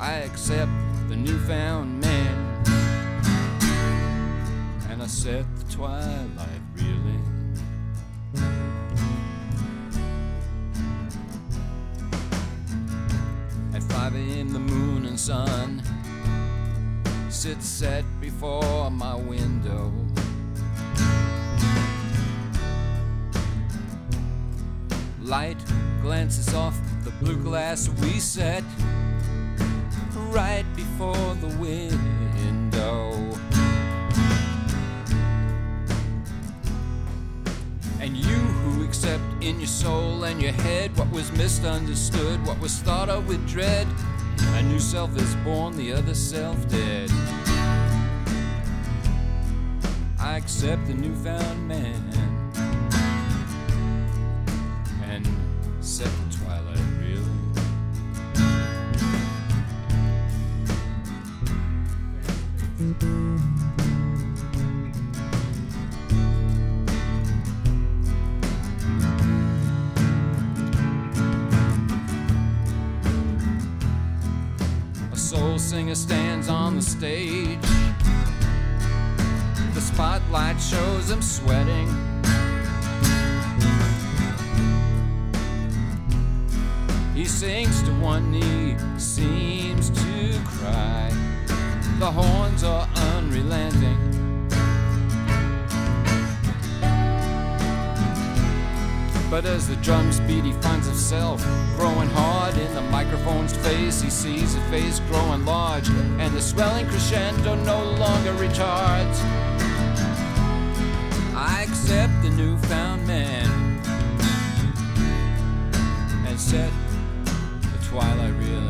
I accept the newfound man and I set the twilight reeling. At 5 a.m., the moon and sun sit set before my window. Light glances off the blue glass we set right before the window. And you who accept in your soul and your head what was misunderstood, what was thought of with dread, a new self is born, the other self dead. I accept the newfound man stage. The spotlight shows him sweating. He sinks to one knee, seems to cry. The horns But as the drums beat, he finds himself growing hard in the microphone's face. He sees a face growing large, and the swelling crescendo no longer retards. I accept the newfound man and set the twilight reeling.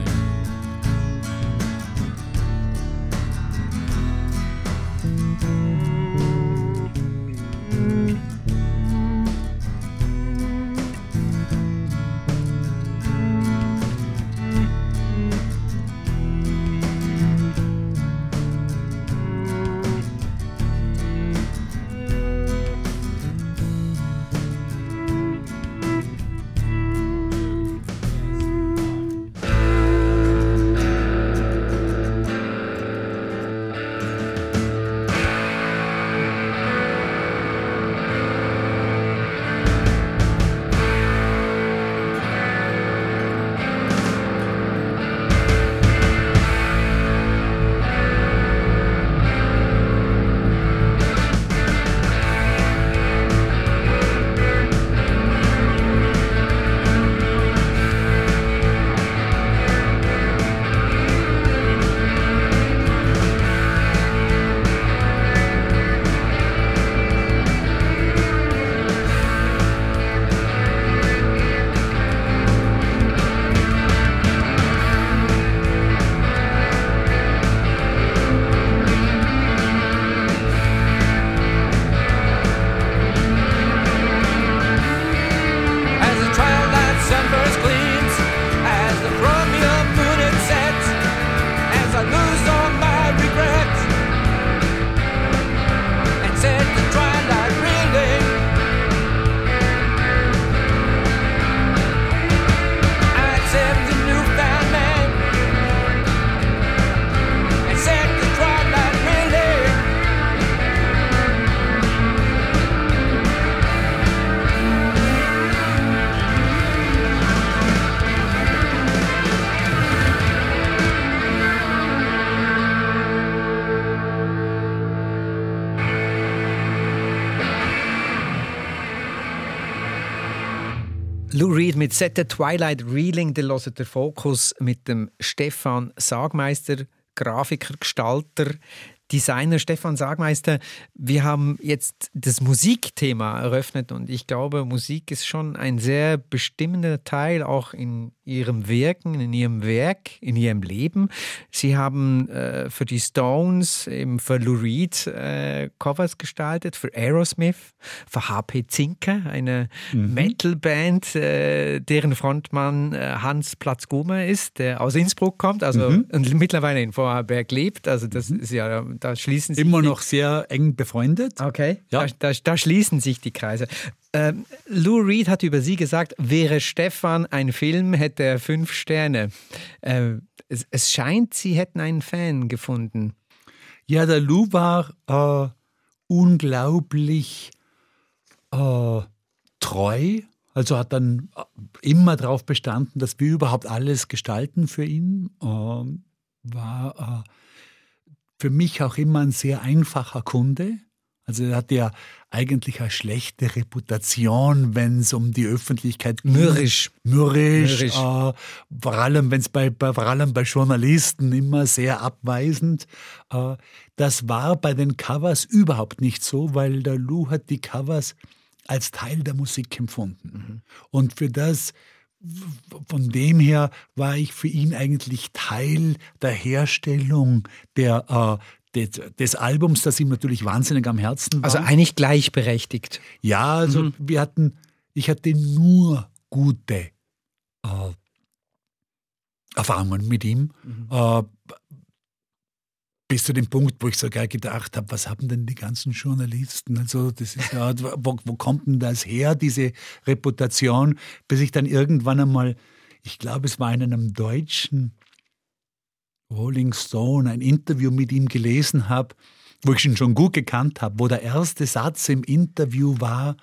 Lou Reed mit Set the Twilight Reeling, der hört der Fokus mit dem Stefan Sagmeister, Grafiker, Gestalter, Designer Stefan Sagmeister. Wir haben jetzt das Musikthema eröffnet und ich glaube, Musik ist schon ein sehr bestimmender Teil auch in Ihrem Wirken, in Ihrem Werk, in Ihrem Leben. Sie haben äh, für die Stones, eben für Lou Reed äh, Covers gestaltet, für Aerosmith, für HP Zinker, eine Metalband, äh, deren Frontmann äh, Hans Platzgumer ist, der aus Innsbruck kommt, also und mittlerweile in Vorarlberg lebt. Also das ist ja, da schließen sich Immer noch sehr eng befreundet. Okay, Ja. da, da, da schließen sich die Kreise. Ähm, Lou Reed hat über sie gesagt, wäre Stefan ein Film, hätte er fünf Sterne. Äh, es, es scheint, sie hätten einen Fan gefunden. Ja, der Lou war äh, unglaublich äh, treu. Also hat dann immer darauf bestanden, dass wir überhaupt alles gestalten für ihn. Äh, war äh, für mich auch immer ein sehr einfacher Kunde. Also er hat ja eigentlich eine schlechte Reputation, wenn es um die Öffentlichkeit geht. Mürrisch. Mürrisch. Mürrisch. Äh, vor allem, wenn es bei, bei, vor allem bei Journalisten immer sehr abweisend. Äh, das war bei den Covers überhaupt nicht so, weil der Lou hat die Covers als Teil der Musik empfunden. Mhm. Und für das von dem her war ich für ihn eigentlich Teil der Herstellung der, äh, des, des, Albums, das ihm natürlich wahnsinnig am Herzen war. Also eigentlich gleichberechtigt. Ja, also mhm. wir hatten, ich hatte nur gute äh, Erfahrungen mit ihm. Mhm. Äh, bis zu dem Punkt, wo ich sogar gedacht habe, was haben denn die ganzen Journalisten? Also das ist ja, wo, wo kommt denn das her, diese Reputation? Bis ich dann irgendwann einmal, ich glaube, es war in einem deutschen Rolling Stone ein Interview mit ihm gelesen habe, wo ich ihn schon gut gekannt habe, wo der erste Satz im Interview war,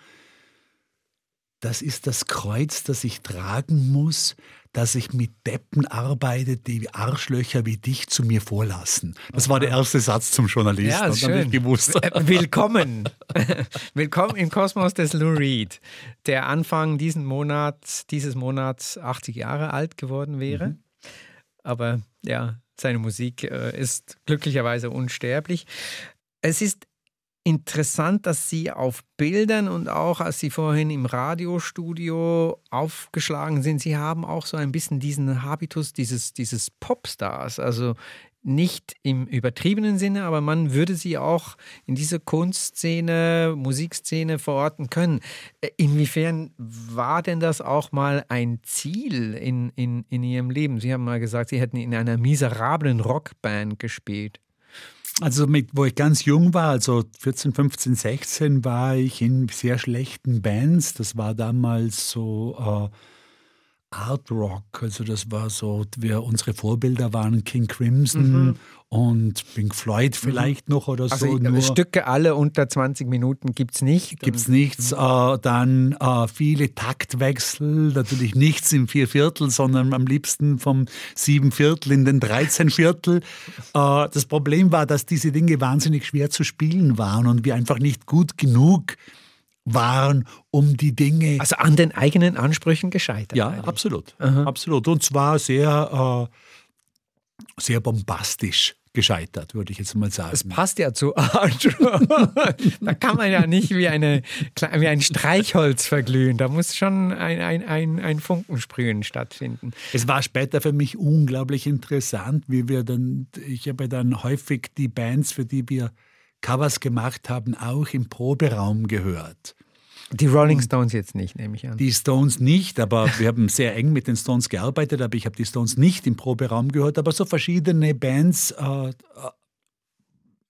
das ist das Kreuz, das ich tragen muss, dass ich mit Deppen arbeite, die Arschlöcher wie dich zu mir vorlassen. Das war der erste Satz zum Journalisten. Ja, das schön. gewusst. Willkommen. Willkommen im Kosmos des Lou Reed, der Anfang diesen Monats, dieses Monats 80 Jahre alt geworden wäre. Mhm. Aber ja, seine Musik äh, ist glücklicherweise unsterblich. Es ist interessant, dass Sie auf Bildern und auch als Sie vorhin im Radiostudio aufgeschlagen sind, Sie haben auch so ein bisschen diesen Habitus dieses, dieses Popstars. Also nicht im übertriebenen Sinne, aber man würde sie auch in diese Kunstszene, Musikszene verorten können. Äh, inwiefern war denn das auch mal ein Ziel in, in, in Ihrem Leben? Sie haben mal gesagt, Sie hätten in einer miserablen Rockband gespielt. Also mit, wo ich ganz jung war, also 14, 15, 16, war ich in sehr schlechten Bands. Das war damals so... Äh, Art Rock. Also das war so, wir, unsere Vorbilder waren King Crimson mhm. und Pink Floyd mhm. vielleicht mhm. noch oder also so. Nur Stücke alle unter 20 Minuten gibt es nicht. Gibt es nichts. Äh, dann äh, viele Taktwechsel, natürlich nichts im Vierviertel, sondern am liebsten vom Siebenviertel in den 13 Viertel. Äh, das Problem war, dass diese Dinge wahnsinnig schwer zu spielen waren und wir einfach nicht gut genug waren, um die Dinge. Also an den eigenen Ansprüchen gescheitert. Ja, eigentlich. absolut. Aha. Absolut. Und zwar sehr, äh, sehr bombastisch gescheitert, würde ich jetzt mal sagen. Das passt ja zu Art Da kann man ja nicht wie, eine, wie ein Streichholz verglühen. Da muss schon ein, ein, ein, ein Funkensprühen stattfinden. Es war später für mich unglaublich interessant, wie wir dann, ich habe dann häufig die Bands, für die wir Covers gemacht haben, auch im Proberaum gehört. Die Rolling Stones jetzt nicht, nehme ich an. Die Stones nicht, aber wir haben sehr eng mit den Stones gearbeitet, aber ich habe die Stones nicht im Proberaum gehört, aber so verschiedene Bands äh,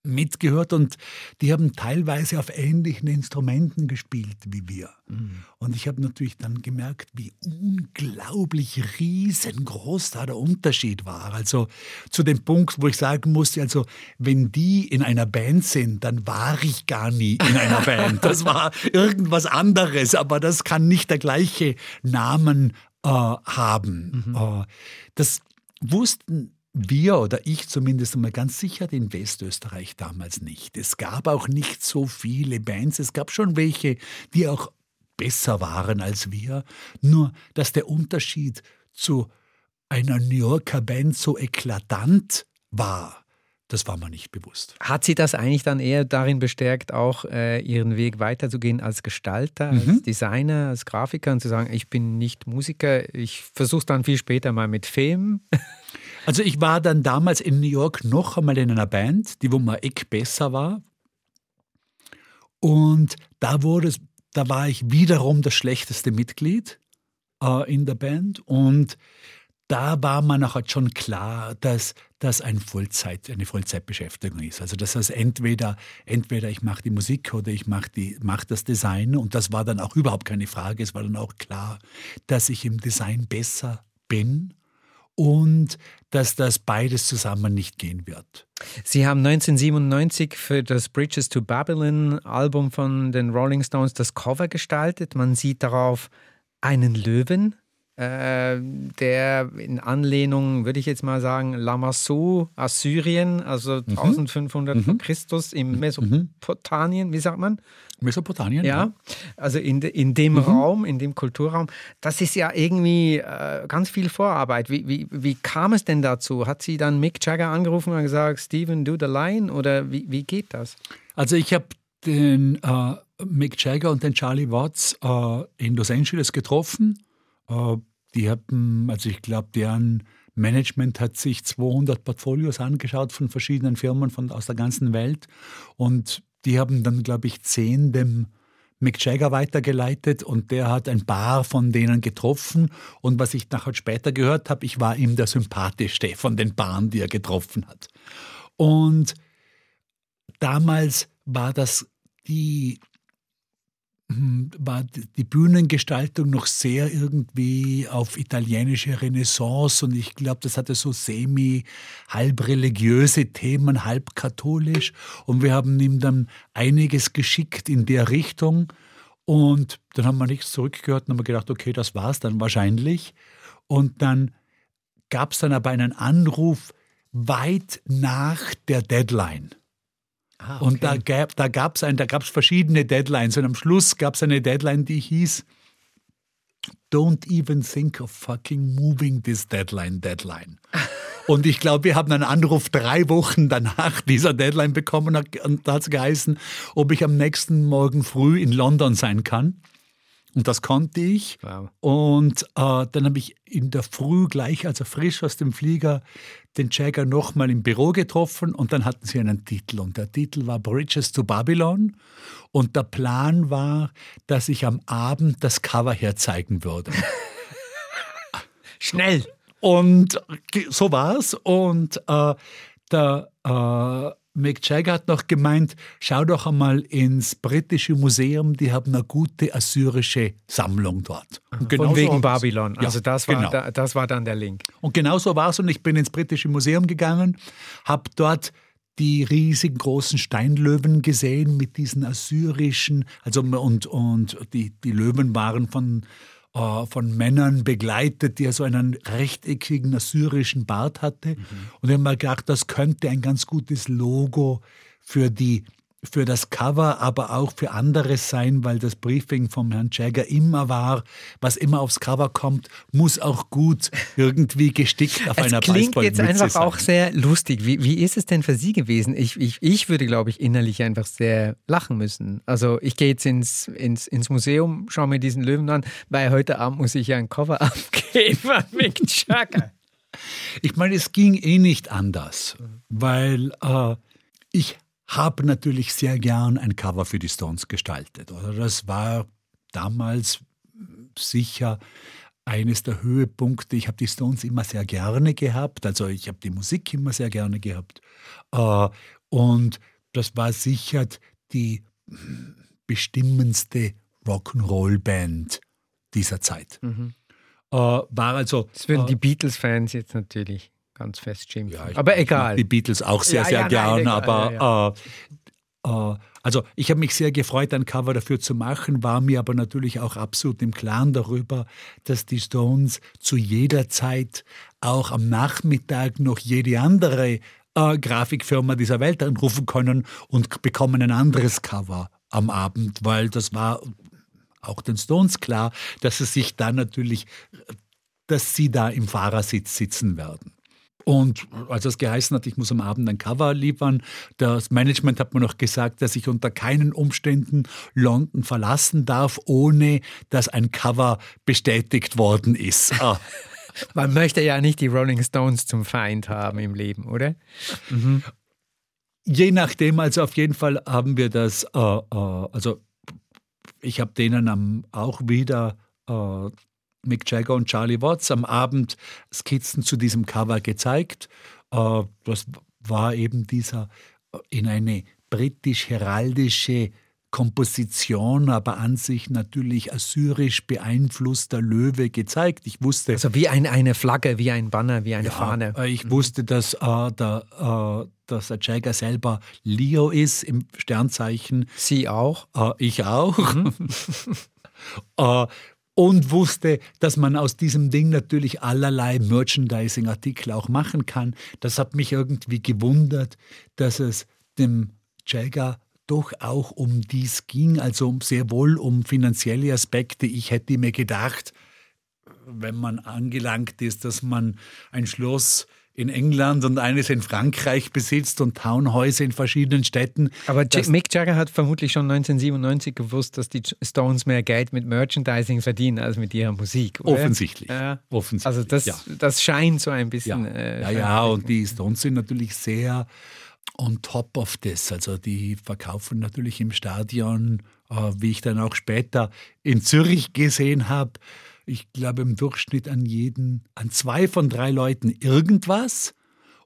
mitgehört und die haben teilweise auf ähnlichen Instrumenten gespielt wie wir. Mhm. Und ich habe natürlich dann gemerkt, wie unglaublich riesengroß da der Unterschied war. Also zu dem Punkt, wo ich sagen musste, also wenn die in einer Band sind, dann war ich gar nie in einer Band. Das war irgendwas anderes, aber das kann nicht der gleiche Namen äh, haben. Mhm. Äh, das wussten wir oder ich zumindest einmal ganz sicher in Westösterreich damals nicht. Es gab auch nicht so viele Bands. Es gab schon welche, die auch besser waren als wir. Nur, dass der Unterschied zu einer New Yorker Band so eklatant war, das war mir nicht bewusst. Hat Sie das eigentlich dann eher darin bestärkt, auch äh, Ihren Weg weiterzugehen als Gestalter, mhm. als Designer, als Grafiker und zu sagen, ich bin nicht Musiker, ich versuche es dann viel später mal mit Film? Also ich war dann damals in New York noch einmal in einer Band, die wo mal Eck besser war. Und da wurde da war ich wiederum das schlechteste Mitglied äh, in der Band. Und da war man auch halt schon klar, dass das ein Vollzeit, eine Vollzeitbeschäftigung ist. Also das heißt, entweder, entweder ich mache die Musik oder ich mache mach das Design. Und das war dann auch überhaupt keine Frage. Es war dann auch klar, dass ich im Design besser bin und dass das beides zusammen nicht gehen wird. Sie haben 1997 für das Bridges to Babylon Album von den Rolling Stones das Cover gestaltet. Man sieht darauf einen Löwen, äh, der in Anlehnung, würde ich jetzt mal sagen, Lamassu, Assyrien, also mhm. 1500 mhm. vor Christus im mhm. Mesopotamien, wie sagt man? Mesopotamien, ja. ja. Also in, de, in dem mhm. Raum, in dem Kulturraum. Das ist ja irgendwie äh, ganz viel Vorarbeit. Wie, wie, wie kam es denn dazu? Hat sie dann Mick Jagger angerufen und gesagt, Steven, do the line? Oder wie, wie geht das? Also ich habe den äh, Mick Jagger und den Charlie Watts äh, in Los Angeles getroffen die hatten, also ich glaube, deren Management hat sich 200 Portfolios angeschaut von verschiedenen Firmen von, aus der ganzen Welt und die haben dann, glaube ich, zehn dem Mick Jagger weitergeleitet und der hat ein paar von denen getroffen. Und was ich nachher später gehört habe, ich war ihm der sympathischste von den Paaren, die er getroffen hat. Und damals war das die war die Bühnengestaltung noch sehr irgendwie auf italienische Renaissance und ich glaube, das hatte so semi halb religiöse Themen, halb katholisch. Und wir haben ihm dann einiges geschickt in der Richtung. Und dann haben wir nichts zurückgehört und haben gedacht, okay, das war's dann wahrscheinlich. Und dann gab es dann aber einen Anruf weit nach der Deadline. Ah, okay. Und da gab da gab's ein, da gab's verschiedene Deadlines und am Schluss gab es eine Deadline, die hieß Don't even think of fucking moving this deadline, deadline. Und ich glaube, wir haben einen Anruf drei Wochen danach dieser Deadline bekommen und da hat es geheißen, ob ich am nächsten Morgen früh in London sein kann. Und das konnte ich. Wow. Und äh, dann habe ich in der Früh gleich, also frisch aus dem Flieger, den Jagger nochmal im Büro getroffen und dann hatten sie einen Titel. Und der Titel war Bridges to Babylon. Und der Plan war, dass ich am Abend das Cover herzeigen würde. Schnell. Und so war's. Und äh, der äh, Mick Jagger hat noch gemeint, schau doch einmal ins britische Museum, die haben eine gute assyrische Sammlung dort. Und genau wegen Babylon. Also das, war, genau. da, das war dann der Link. Und genau so war es. Und ich bin ins britische Museum gegangen, habe dort die riesigen großen Steinlöwen gesehen mit diesen assyrischen, also und, und die, die Löwen waren von von Männern begleitet, der so einen rechteckigen assyrischen Bart hatte. Mhm. Und ich habe mir gedacht, das könnte ein ganz gutes Logo für die für das Cover, aber auch für anderes sein, weil das Briefing vom Herrn Jagger immer war, was immer aufs Cover kommt, muss auch gut irgendwie gestickt auf es einer klingt jetzt einfach sein. auch sehr lustig. Wie, wie ist es denn für Sie gewesen? Ich, ich, ich würde, glaube ich, innerlich einfach sehr lachen müssen. Also ich gehe jetzt ins, ins, ins Museum, schaue mir diesen Löwen an, weil heute Abend muss ich ja ein Cover abgeben Mick Jagger. Ich meine, es ging eh nicht anders, weil äh, ich habe natürlich sehr gern ein Cover für die Stones gestaltet. Oder das war damals sicher eines der Höhepunkte. Ich habe die Stones immer sehr gerne gehabt. Also ich habe die Musik immer sehr gerne gehabt. Äh, und das war sicher die bestimmendste Rock'n'Roll-Band dieser Zeit. Mhm. Äh, war also. Das würden äh, die Beatles-Fans jetzt natürlich ganz fest schimpfen. Ja, aber egal. die Beatles auch sehr, ja, sehr ja, gern, nein, aber äh, äh, also ich habe mich sehr gefreut, ein Cover dafür zu machen, war mir aber natürlich auch absolut im Klaren darüber, dass die Stones zu jeder Zeit auch am Nachmittag noch jede andere äh, Grafikfirma dieser Welt anrufen können und bekommen ein anderes Cover am Abend, weil das war auch den Stones klar, dass es sich dann natürlich, dass sie da im Fahrersitz sitzen werden. Und als es geheißen hat, ich muss am Abend ein Cover liefern, das Management hat mir noch gesagt, dass ich unter keinen Umständen London verlassen darf, ohne dass ein Cover bestätigt worden ist. Ah. Man möchte ja nicht die Rolling Stones zum Feind haben im Leben, oder? Mhm. Je nachdem, also auf jeden Fall haben wir das, äh, äh, also ich habe denen auch wieder äh, Mick Jagger und Charlie Watts am Abend Skizzen zu diesem Cover gezeigt. Äh, das war eben dieser äh, in eine britisch-heraldische Komposition, aber an sich natürlich assyrisch beeinflusster Löwe gezeigt. Ich wusste. Also wie ein, eine Flagge, wie ein Banner, wie eine ja, Fahne. äh, Ich wusste, dass, äh, der, äh, dass der Jagger selber Leo ist im Sternzeichen. Sie auch. Äh, ich auch. äh, und wusste, dass man aus diesem Ding natürlich allerlei Merchandising-Artikel auch machen kann. Das hat mich irgendwie gewundert, dass es dem Jagger doch auch um dies ging, also sehr wohl um finanzielle Aspekte. Ich hätte mir gedacht, wenn man angelangt ist, dass man ein Schloss in England und eines in Frankreich besitzt und Townhäuser in verschiedenen Städten. Aber Mick Jagger hat vermutlich schon 1997 gewusst, dass die Stones mehr Geld mit Merchandising verdienen als mit ihrer Musik. Oder? Offensichtlich. Ja. Offensichtlich. Also das, ja. das scheint so ein bisschen. Ja, äh, ja, ja, und die Stones sind natürlich sehr on top of this. Also die verkaufen natürlich im Stadion, äh, wie ich dann auch später in Zürich gesehen habe, ich glaube im Durchschnitt an jeden, an zwei von drei Leuten irgendwas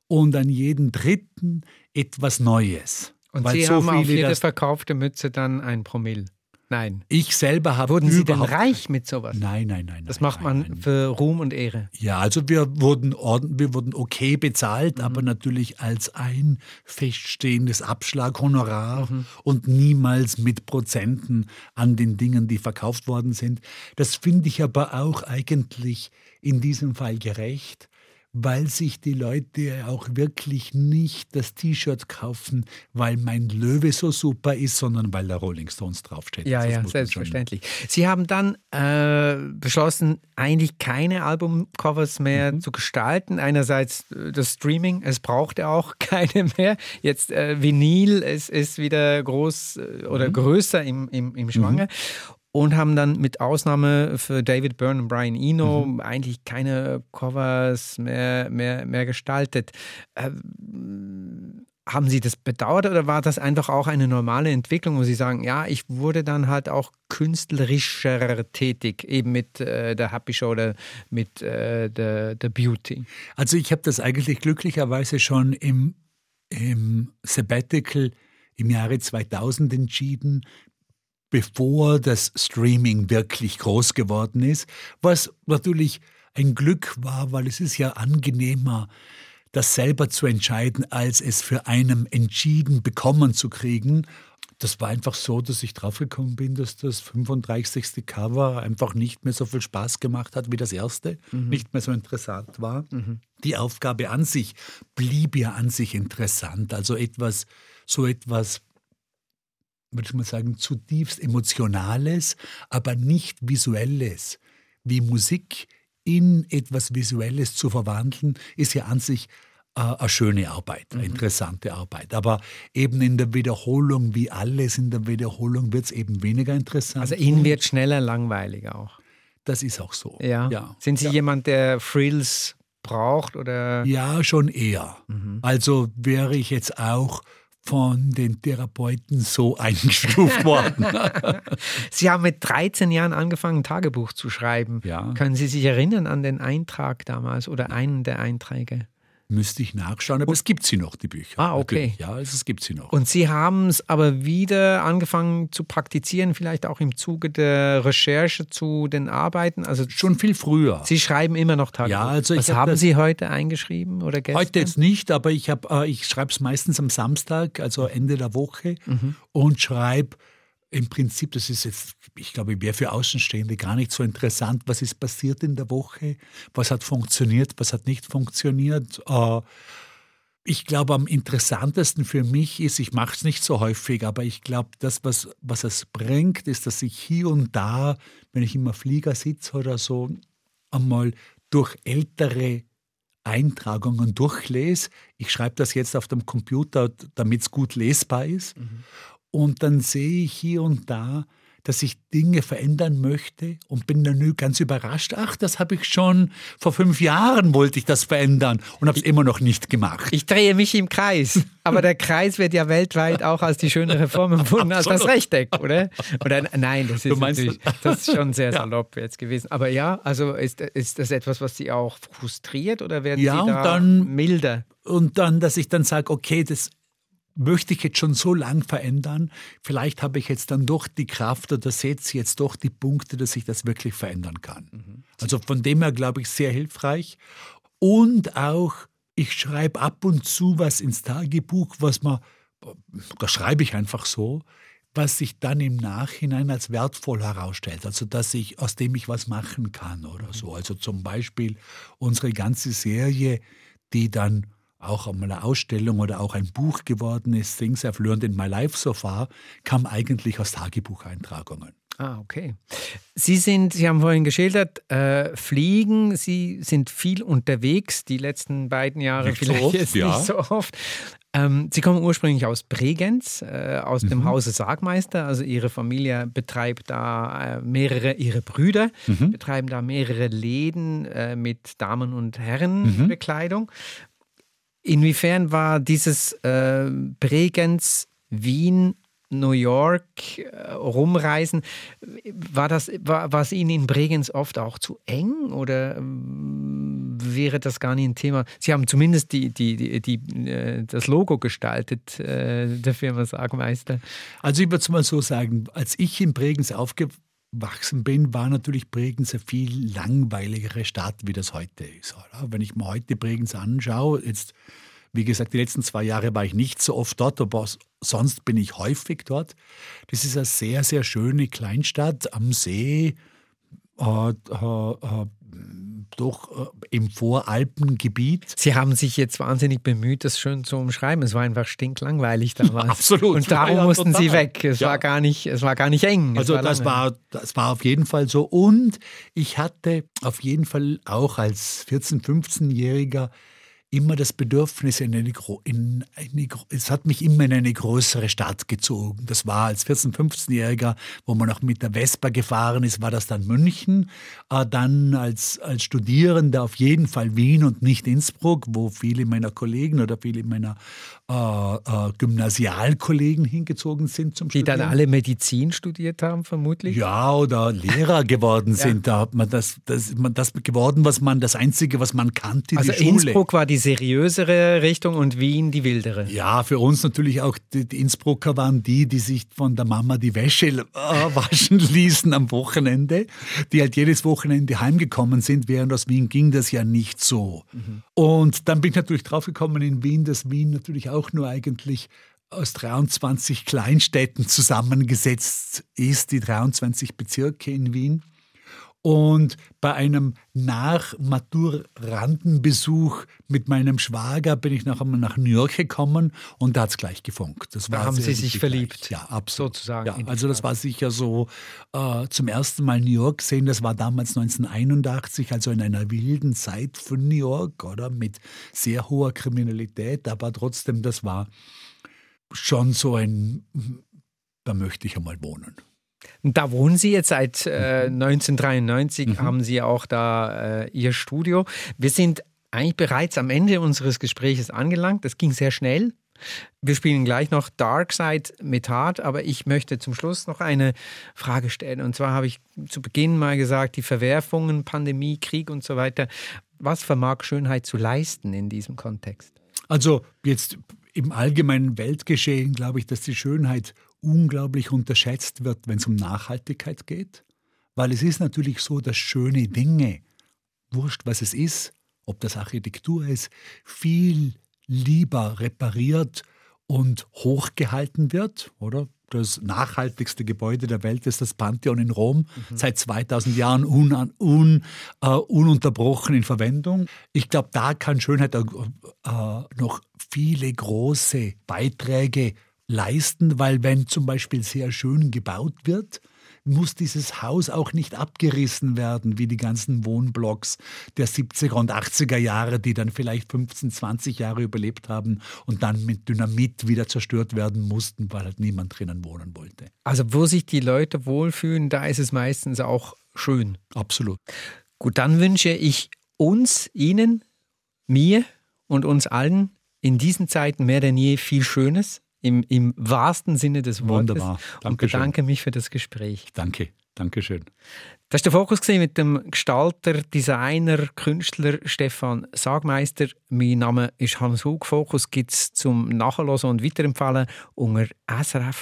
und an jeden dritten etwas Neues. Und Weil Sie so haben auf jede verkaufte Mütze dann ein Promille. Nein. Ich selber habe Wurden Sie denn reich mit sowas? Nein, nein, nein. Das nein, macht man nein, für Ruhm und Ehre. Ja, also wir wurden, ord- wir wurden okay bezahlt, Mhm. aber natürlich als ein feststehendes Abschlaghonorar Mhm. und niemals mit Prozenten an den Dingen, die verkauft worden sind. Das finde ich aber auch eigentlich in diesem Fall gerecht, weil sich die Leute auch wirklich nicht das T-Shirt kaufen, weil mein Löwe so super ist, sondern weil da Rolling Stones draufsteht. Ja, Das ja, selbstverständlich. Sie haben dann äh, beschlossen, eigentlich keine Albumcovers mehr Mhm. zu gestalten. Einerseits äh, das Streaming, es brauchte auch keine mehr. Jetzt äh, Vinyl, es ist wieder groß äh, oder Mhm. größer im, im, im Schwange. Und haben dann mit Ausnahme für David Byrne und Brian Eno Mhm. eigentlich keine Covers mehr, mehr, mehr gestaltet. Äh, haben Sie das bedauert oder war das einfach auch eine normale Entwicklung, wo Sie sagen, ja, ich wurde dann halt auch künstlerischer tätig, eben mit äh, der Happy Show oder mit äh, der, der Beauty? Also ich habe das eigentlich glücklicherweise schon im, im Sabbatical im Jahre 2000 entschieden, bevor das Streaming wirklich groß geworden ist, was natürlich ein Glück war, weil es ist ja angenehmer, das selber zu entscheiden, als es für einen entschieden bekommen zu kriegen. Das war einfach so, dass ich draufgekommen bin, dass das 35. Cover einfach nicht mehr so viel Spaß gemacht hat wie das erste, nicht mehr so interessant war. Die Aufgabe an sich blieb ja an sich interessant. Also etwas, so etwas, würde ich mal sagen, zutiefst Emotionales, aber nicht Visuelles. Wie Musik in etwas Visuelles zu verwandeln, ist ja an sich äh, eine schöne Arbeit, eine interessante Arbeit. Aber eben in der Wiederholung, wie alles in der Wiederholung, wird es eben weniger interessant. Also Ihnen wird schneller langweilig auch. das ist auch so. Ja. ja. Sind Sie ja. jemand, der Frills braucht oder? Ja, schon eher. Also wäre ich jetzt auch von den Therapeuten so eingestuft worden. Sie haben mit 13 Jahren angefangen, ein Tagebuch zu schreiben. Ja. Können Sie sich erinnern an den Eintrag damals oder einen der Einträge? Müsste ich nachschauen, aber es gibt sie noch, die Bücher. Ah, okay. Natürlich. Ja, also es gibt sie noch. Und Sie haben es aber wieder angefangen zu praktizieren, vielleicht auch im Zuge der Recherche zu den Arbeiten. Also Schon viel früher. Sie schreiben immer noch Tagebuch. Ja, also ich Was hab haben Sie heute eingeschrieben oder gestern? Heute jetzt nicht, aber ich, hab, äh, ich schreibe es meistens am Samstag, also Ende der Woche, und schreibe im Prinzip, das ist jetzt, ich glaube, wäre für Außenstehende gar nicht so interessant, was ist passiert in der Woche, was hat funktioniert, was hat nicht funktioniert. Äh, ich glaube, am interessantesten für mich ist, ich mache es nicht so häufig, aber ich glaube, das, was, was es bringt, ist, dass ich hier und da, wenn ich im Flieger sitze oder so, einmal durch ältere Eintragungen durchlese. Ich schreibe das jetzt auf dem Computer, damit es gut lesbar ist. Und dann sehe ich hier und da, dass ich Dinge verändern möchte und bin dann nur ganz überrascht. Ach, das habe ich schon vor fünf Jahren wollte ich das verändern und habe es immer noch nicht gemacht. Ich drehe mich im Kreis. Aber der Kreis wird ja weltweit auch als die schönere Form empfunden als das. Rechteck, oder? Oder nein, das ist, natürlich, das ist schon sehr salopp jetzt gewesen. Aber ja, also ist, ist das etwas, was Sie auch frustriert oder werden Ja, Sie und da dann- milder? Und dann, dass ich dann sage, okay, das möchte ich jetzt schon so lang verändern? Vielleicht habe ich jetzt dann doch die Kraft oder setze jetzt doch die Punkte, dass ich das wirklich verändern kann. Mhm. Also von dem her glaube ich sehr hilfreich. Und auch, ich schreibe ab und zu was ins Tagebuch, was man, da schreibe ich einfach so, was sich dann im Nachhinein als wertvoll herausstellt. Also dass ich, aus dem ich was machen kann oder so. Also zum Beispiel unsere ganze Serie, die dann auch einmal eine Ausstellung oder auch ein Buch geworden ist, Things I've Learned in My Life so far, kam eigentlich aus Tagebucheintragungen. Ah, okay. Sie sind, Sie haben vorhin geschildert, äh, Fliegen, Sie sind viel unterwegs, die letzten beiden Jahre nicht vielleicht so oft, jetzt ja. nicht so oft. Ähm, Sie kommen ursprünglich aus Bregenz, äh, aus mhm. dem Hause Sargmeister. Also Ihre Familie betreibt da äh, mehrere, Ihre Brüder mhm. betreiben da mehrere Läden äh, mit Damen- und Herrenbekleidung. Mhm. Inwiefern war dieses äh, Bregenz, Wien, New York äh, rumreisen, war das war, es Ihnen in Bregenz oft auch zu eng oder ähm, wäre das gar nicht ein Thema? Sie haben zumindest die, die, die, die äh, das Logo gestaltet äh, der Firma Sargmeister. Also ich würde es mal so sagen, als ich in Bregenz aufgewachsen gewachsen bin, war natürlich Bregenz eine viel langweiligere Stadt, wie das heute ist. Oder? Wenn ich mir heute Bregenz anschaue, jetzt, wie gesagt, die letzten zwei Jahre war ich nicht so oft dort, aber sonst bin ich häufig dort. Das ist eine sehr, sehr schöne Kleinstadt am See, äh, äh, äh doch äh, im Voralpengebiet. Sie haben sich jetzt wahnsinnig bemüht, das schön zu umschreiben. Es war einfach stinklangweilig damals. Absolut. Und darum ja, mussten total. Sie weg. Es, ja. war gar nicht, es war gar nicht eng. Also war das, war, das war auf jeden Fall so. Und ich hatte auf jeden Fall auch als 14-, 15-Jähriger immer das Bedürfnis in eine, in eine, es hat mich immer in eine größere Stadt gezogen. Das war als 14-, 15-Jähriger, wo man auch mit der Vespa gefahren ist, war das dann München. Äh, dann als, als Studierender auf jeden Fall Wien und nicht Innsbruck, wo viele meiner Kollegen oder viele meiner äh, äh, Gymnasialkollegen hingezogen sind zum Die Studieren. dann alle Medizin studiert haben, vermutlich? Ja, oder Lehrer geworden sind. ja. Da hat man das, das, man das geworden, was man, das Einzige, was man kannte, also die Schule. Innsbruck war die seriösere Richtung und Wien die wildere. Ja, für uns natürlich auch die, die Innsbrucker waren die, die sich von der Mama die Wäsche äh, waschen ließen am Wochenende, die halt jedes Wochenende heimgekommen sind, während aus Wien ging das ja nicht so. Mhm. Und dann bin ich natürlich draufgekommen in Wien, dass Wien natürlich auch nur eigentlich aus 23 Kleinstädten zusammengesetzt ist, die 23 Bezirke in Wien. Und bei einem Nachmaturandenbesuch mit meinem Schwager bin ich noch einmal nach New York gekommen und da hat es gleich gefunkt. Das da haben Sie sich verliebt? Gleich. Ja, absolut. Sozusagen. Ja, also das war sicher so äh, zum ersten Mal New York sehen. Das war damals 1981, also in einer wilden Zeit von New York, oder? Mit sehr hoher Kriminalität, aber trotzdem, das war schon so ein, da möchte ich einmal wohnen. Da wohnen Sie jetzt seit äh, 1993, mhm. haben Sie auch da äh, Ihr Studio. Wir sind eigentlich bereits am Ende unseres Gesprächs angelangt. Das ging sehr schnell. Wir spielen gleich noch Dark Side mit Hard, aber ich möchte zum Schluss noch eine Frage stellen. Und zwar habe ich zu Beginn mal gesagt, die Verwerfungen, Pandemie, Krieg und so weiter. Was vermag Schönheit zu leisten in diesem Kontext? Also jetzt im allgemeinen Weltgeschehen glaube ich, dass die Schönheit unglaublich unterschätzt wird, wenn es um Nachhaltigkeit geht. Weil es ist natürlich so, dass schöne Dinge, wurscht was es ist, ob das Architektur ist, viel lieber repariert und hochgehalten wird, oder? Das nachhaltigste Gebäude der Welt ist das Pantheon in Rom, mhm. seit 2000 Jahren un, un, uh, ununterbrochen in Verwendung. Ich glaube, da kann Schönheit uh, noch viele große Beiträge leisten, weil wenn zum Beispiel sehr schön gebaut wird, muss dieses Haus auch nicht abgerissen werden, wie die ganzen Wohnblocks der 70er und 80er Jahre, die dann vielleicht 15, 20 Jahre überlebt haben und dann mit Dynamit wieder zerstört werden mussten, weil halt niemand drinnen wohnen wollte. Also wo sich die Leute wohlfühlen, da ist es meistens auch schön. Absolut. Gut, dann wünsche ich uns, Ihnen, mir und uns allen in diesen Zeiten mehr denn je viel Schönes, im, im wahrsten Sinne des Wortes. Wunderbar. Dankeschön. Und bedanke mich für das Gespräch. Danke. Dankeschön. Das war der Fokus mit dem Gestalter, Designer, Künstler Stefan Sagmeister. Mein Name ist Hans Hug. Fokus gibt es zum Nachhören und Weiterempfehlen unter srf.ch/audio.